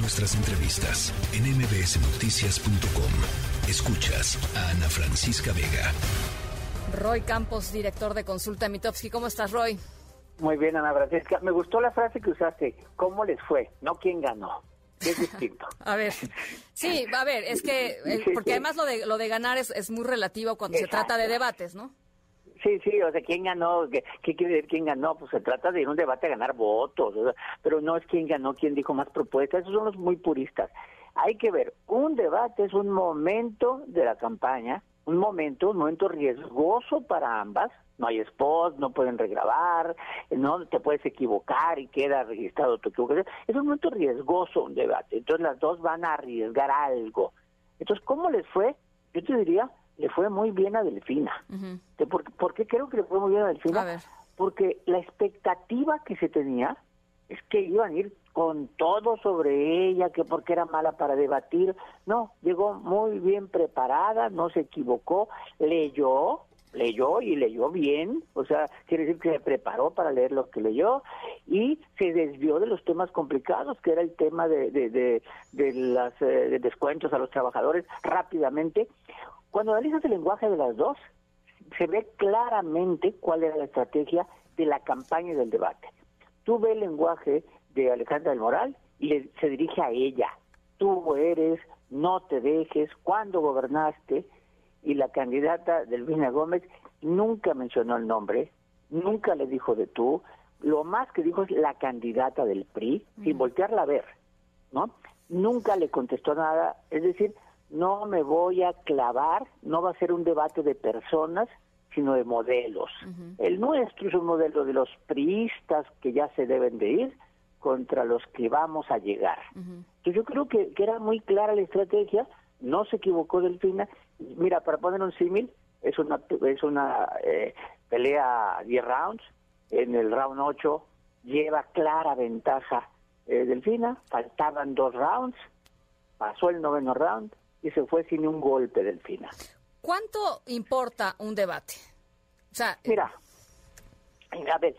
Nuestras entrevistas en mbsnoticias.com. Escuchas a Ana Francisca Vega. Roy Campos, director de Consulta Mitofsky. ¿Cómo estás, Roy? Muy bien, Ana Francisca. Me gustó la frase que usaste. ¿Cómo les fue? No quién ganó. Es distinto. a ver, sí, a ver, es que, eh, porque además lo de, lo de ganar es, es muy relativo cuando se trata de debates, ¿no? Sí, sí, o sea, ¿quién ganó? ¿Qué, quiere decir quién ganó? Pues se trata de ir un debate a ganar votos, pero no es quién ganó, quién dijo más propuestas, esos son los muy puristas. Hay que ver, un debate es un momento de la campaña, un momento, un momento riesgoso para ambas, no hay spot, no pueden regrabar, no te puedes equivocar y queda registrado tu equivocación. Es un momento riesgoso un debate, entonces las dos van a arriesgar algo. Entonces, ¿cómo les fue? Yo te diría, le fue muy bien a Delfina. ¿Por, qué creo que le fue muy bien a Delfina? Porque la expectativa que se tenía es que iban a ir con todo sobre ella, que porque era mala para debatir. No, llegó muy bien preparada, no se equivocó, leyó, leyó y leyó bien, o sea, quiere decir que se preparó para leer lo que leyó y se desvió de los temas complicados, que era el tema de, de, de, de las eh, descuentos a los trabajadores rápidamente. Cuando analizas el lenguaje de las dos, se ve claramente cuál era la estrategia de la campaña y del debate. Tú ves el lenguaje de Alejandra del Moral y se dirige a ella. Tú eres, no te dejes, cuando gobernaste, y la candidata Delvina Gómez nunca mencionó el nombre, nunca le dijo de tú, lo más que dijo es la candidata del PRI, sin voltearla a ver, ¿no? Nunca le contestó nada, es decir, no me voy a clavar, no va a ser un debate de personas, sino de modelos. El nuestro es un modelo de los priistas que ya se deben de ir contra los que vamos a llegar. Entonces yo creo que, era muy clara la estrategia, no se equivocó Delfina. Mira, para poner un símil, es una, es una eh, pelea 10 rounds, en el round 8 lleva clara ventaja eh, Delfina, faltaban dos rounds, pasó el noveno round, y se fue sin un golpe del final. ¿Cuánto importa un debate? O sea, mira, a ver,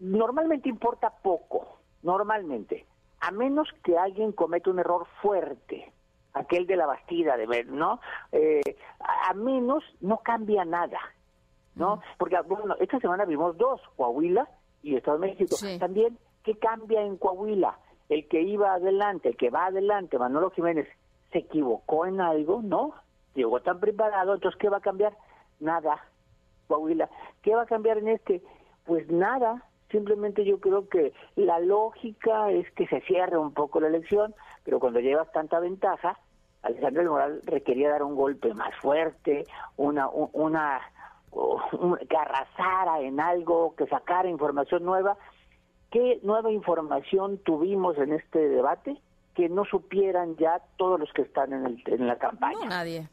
normalmente importa poco, normalmente, a menos que alguien cometa un error fuerte, aquel de la bastida, de ver, ¿no? Eh, a menos no cambia nada, ¿no? Porque, bueno, esta semana vimos dos, Coahuila y Estado de México. También, ¿qué cambia en Coahuila? El que iba adelante, el que va adelante, Manolo Jiménez, se equivocó en algo, ¿no? Llegó tan preparado, entonces ¿qué va a cambiar? Nada, Coahuila. ¿Qué va a cambiar en este? Pues nada, simplemente yo creo que la lógica es que se cierre un poco la elección, pero cuando llevas tanta ventaja, Alejandro Moral requería dar un golpe más fuerte, una, una, que arrasara en algo, que sacara información nueva. ¿Qué nueva información tuvimos en este debate? que no supieran ya todos los que están en, el, en la campaña. Nadie.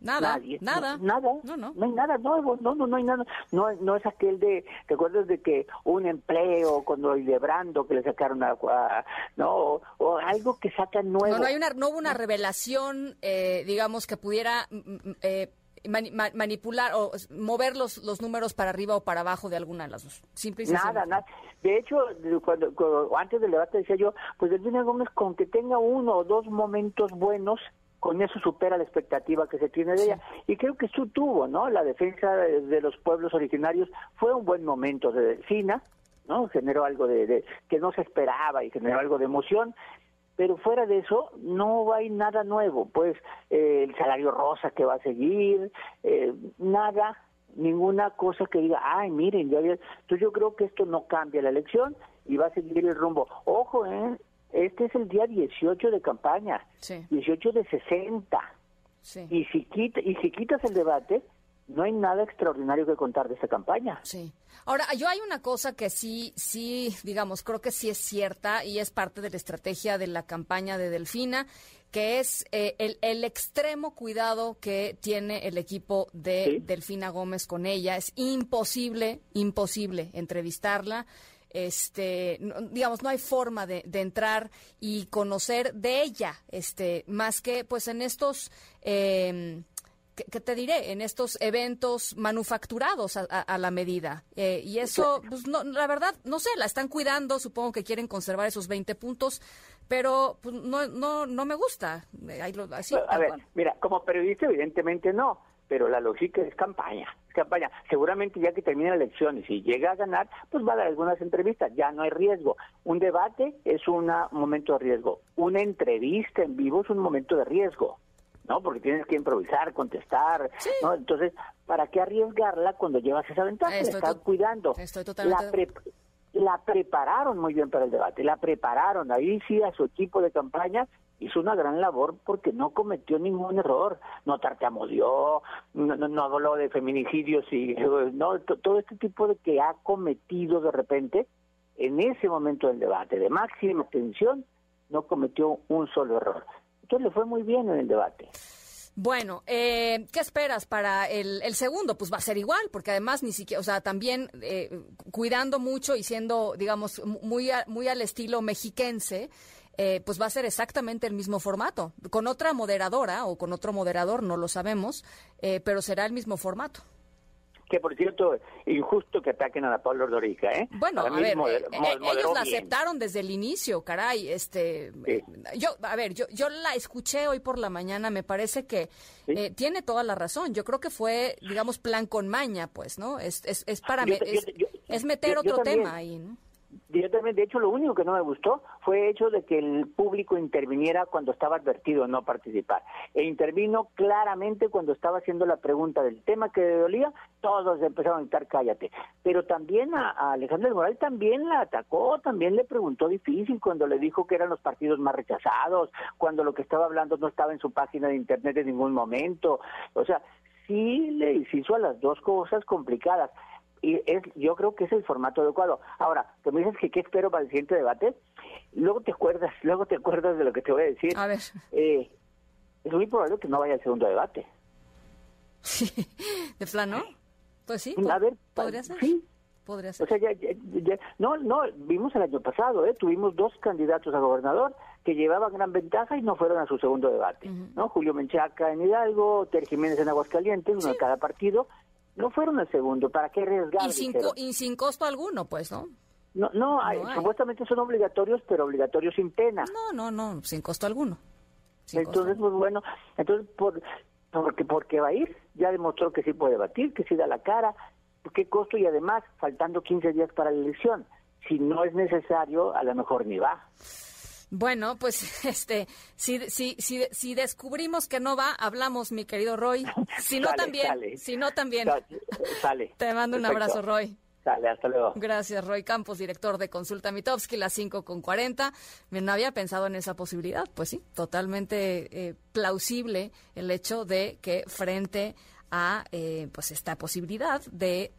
Nada, nada. nada. No, no. No hay nada nuevo, no, no, no hay nada. No, no es aquel de, ¿te acuerdas de que un empleo cuando Brando que le sacaron a, no, o, algo que sacan nuevo. No, no hay una, no hubo una revelación, eh, digamos, que pudiera mm, mm, eh, manipular o mover los, los números para arriba o para abajo de alguna de las dos. Simple nada, nada. De hecho, cuando, antes del debate decía yo, pues Delfina Gómez con que tenga uno o dos momentos buenos, con eso supera la expectativa que se tiene de ella. Y creo que eso tuvo, ¿no? La defensa de, los pueblos originarios fue un buen momento de Delfina, ¿no? Generó algo de, que no se esperaba y generó algo de emoción pero fuera de eso no hay nada nuevo, pues eh, el salario rosa que va a seguir, eh, nada, ninguna cosa que diga, ay, miren, ya entonces yo creo que esto no cambia la elección y va a seguir el rumbo. Ojo, ¿eh? Este es el día 18 de campaña, 18 de 60. Y, si quita, y si quitas el debate, no hay nada extraordinario que contar de esta campaña. Sí. Ahora, yo hay una cosa que sí, sí, digamos, creo que sí es cierta y es parte de la estrategia de la campaña de Delfina, que es eh, el, extremo cuidado que tiene el equipo de Delfina Gómez con ella. Es imposible, imposible entrevistarla. Este, digamos, no hay forma de, entrar y conocer de ella, este, más que, pues, en estos. Eh, ¿qué te diré? En estos eventos manufacturados a, la medida. Eh, y eso, pues, no, la verdad, no sé, la están cuidando, supongo que quieren conservar esos 20 puntos, pero pues, no, no, no me gusta. Así, a ver, mira, como periodista evidentemente no, pero la lógica es campaña, campaña. Seguramente ya que termine la elección y si llega a ganar, pues va a dar algunas entrevistas, ya no hay riesgo. Un debate es un momento de riesgo, una entrevista en vivo es un momento de riesgo. ¿no? Porque tienes que improvisar, contestar, ¿no? Entonces, ¿para qué arriesgarla cuando llevas esa ventaja? Estás cuidando. Estoy totalmente... La, la prepararon muy bien para el debate, la prepararon. Ahí sí a su equipo de campaña hizo una gran labor porque no cometió ningún error, no tartamudeó, no, no, habló de feminicidios y no todo este tipo de que ha cometido de repente en ese momento del debate de máxima tensión no cometió un solo error. Entonces le fue muy bien en el debate. Bueno, eh, ¿qué esperas para el, segundo? Pues va a ser igual, porque además ni siquiera, o sea, también eh, cuidando mucho y siendo, digamos, muy, muy al estilo mexiquense, eh, pues va a ser exactamente el mismo formato, con otra moderadora o con otro moderador, no lo sabemos, pero será el mismo formato que por cierto, injusto que ataquen a la Pablo Ordorica, ¿eh? Bueno, a ver, eh, eh, ellos la aceptaron desde el inicio, caray, este, yo, a ver, yo, yo la escuché hoy por la mañana, me parece que eh, tiene toda la razón, yo creo que fue, digamos, plan con maña, pues, ¿no? Es, es, es para, es, meter otro tema ahí, ¿no? De hecho, lo único que no me gustó fue el hecho de que el público interviniera cuando estaba advertido no participar. E intervino claramente cuando estaba haciendo la pregunta del tema que dolía, todos empezaron a gritar cállate. Pero también a, a Alejandro Moral también la atacó, también le preguntó difícil cuando le dijo que eran los partidos más rechazados, cuando lo que estaba hablando no estaba en su página de internet en ningún momento. O sea, sí le hizo a las dos cosas complicadas y es, yo creo que es el formato adecuado. Ahora, que me dices que qué espero para el siguiente debate, luego te acuerdas, luego te acuerdas de lo que te voy a decir. A ver. Eh, es muy probable que no vaya al segundo debate. ¿De plano? Pues sí. A ver, podría ser. Sí. Podría ser. O sea, ya, ya, no, no, vimos el año pasado, ¿eh? tuvimos dos candidatos a gobernador que llevaban gran ventaja y no fueron a su segundo debate, ¿no? Julio Menchaca en Hidalgo, Ter Jiménez en Aguascalientes, uno de cada partido, no fueron el segundo, ¿para qué arriesgar? Y sin, y sin costo alguno, pues, ¿no? No, no, supuestamente son obligatorios, pero obligatorios sin pena. No, no, no, sin costo alguno. entonces, pues bueno, entonces, por, porque, porque va a ir, ya demostró que sí puede batir, que sí da la cara, qué costo y además, faltando 15 días para la elección, si no es necesario, a lo mejor ni va. Bueno, pues este, si, si, si, si descubrimos que no va, hablamos, mi querido Roy. Si no, también. Si no, también. Sale. Te mando un abrazo, Roy. Sale, hasta luego. Gracias, Roy Campos, director de Consulta Mitowski, las 5 con 40. No había pensado en esa posibilidad. Pues sí, totalmente eh, plausible el hecho de que frente a eh, pues esta posibilidad de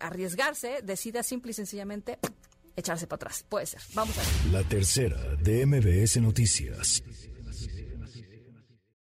arriesgarse, decida simple y sencillamente echarse para atrás. Puede ser. Vamos a ver. La tercera de MBS Noticias.